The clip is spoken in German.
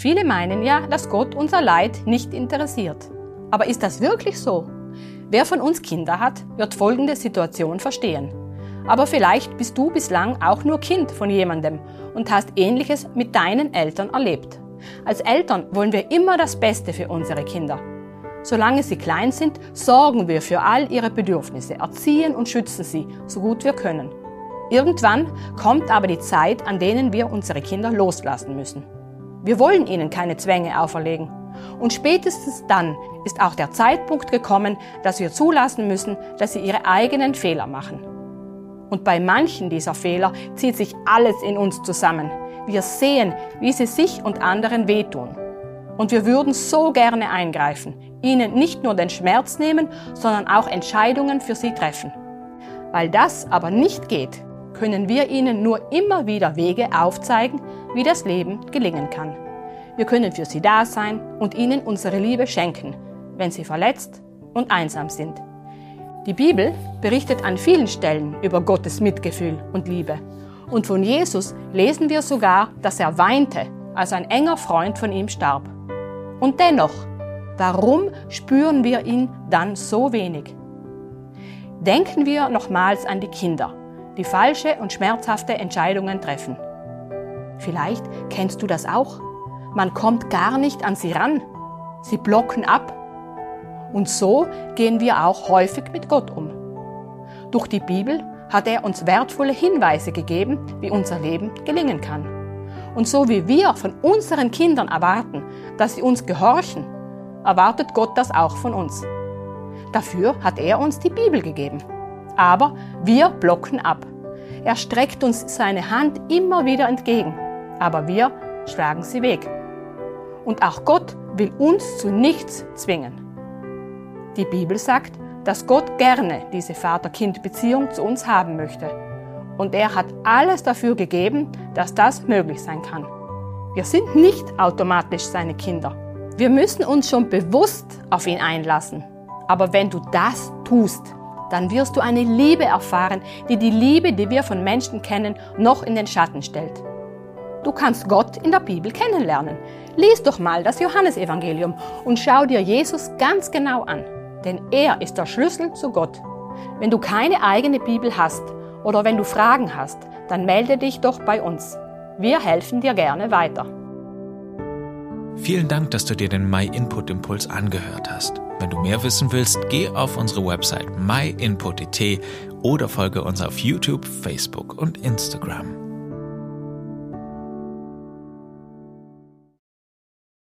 Viele meinen ja, dass Gott unser Leid nicht interessiert. Aber ist das wirklich so? Wer von uns Kinder hat, wird folgende Situation verstehen. Aber vielleicht bist du bislang auch nur Kind von jemandem und hast Ähnliches mit deinen Eltern erlebt. Als Eltern wollen wir immer das Beste für unsere Kinder. Solange sie klein sind, sorgen wir für all ihre Bedürfnisse, erziehen und schützen sie, so gut wir können. Irgendwann kommt aber die Zeit, an denen wir unsere Kinder loslassen müssen. Wir wollen ihnen keine Zwänge auferlegen. Und spätestens dann ist auch der Zeitpunkt gekommen, dass wir zulassen müssen, dass sie ihre eigenen Fehler machen. Und bei manchen dieser Fehler zieht sich alles in uns zusammen. Wir sehen, wie sie sich und anderen wehtun. Und wir würden so gerne eingreifen, ihnen nicht nur den Schmerz nehmen, sondern auch Entscheidungen für sie treffen. Weil das aber nicht geht, können wir ihnen nur immer wieder Wege aufzeigen, wie das Leben gelingen kann. Wir können für sie da sein und ihnen unsere Liebe schenken, wenn sie verletzt und einsam sind. Die Bibel berichtet an vielen Stellen über Gottes Mitgefühl und Liebe. Und von Jesus lesen wir sogar, dass er weinte, als ein enger Freund von ihm starb. Und dennoch, warum spüren wir ihn dann so wenig? Denken wir nochmals an die Kinder, die falsche und schmerzhafte Entscheidungen treffen. Vielleicht kennst du das auch. Man kommt gar nicht an sie ran. Sie blocken ab. Und so gehen wir auch häufig mit Gott um. Durch die Bibel hat er uns wertvolle Hinweise gegeben, wie unser Leben gelingen kann. Und so wie wir von unseren Kindern erwarten, dass sie uns gehorchen, erwartet Gott das auch von uns. Dafür hat er uns die Bibel gegeben. Aber wir blocken ab. Er streckt uns seine Hand immer wieder entgegen, aber wir schlagen sie weg. Und auch Gott will uns zu nichts zwingen. Die Bibel sagt, dass Gott gerne diese Vater-Kind-Beziehung zu uns haben möchte. Und er hat alles dafür gegeben, dass das möglich sein kann. Wir sind nicht automatisch seine Kinder. Wir müssen uns schon bewusst auf ihn einlassen. Aber wenn du das tust, dann wirst du eine Liebe erfahren, die die Liebe, die wir von Menschen kennen, noch in den Schatten stellt. Du kannst Gott in der Bibel kennenlernen. Lies doch mal das Johannesevangelium und schau dir Jesus ganz genau an, denn er ist der Schlüssel zu Gott. Wenn du keine eigene Bibel hast oder wenn du Fragen hast, dann melde dich doch bei uns. Wir helfen dir gerne weiter. Vielen Dank, dass du dir den My Input Impuls angehört hast. Wenn du mehr wissen willst, geh auf unsere Website myinput.it oder folge uns auf YouTube, Facebook und Instagram.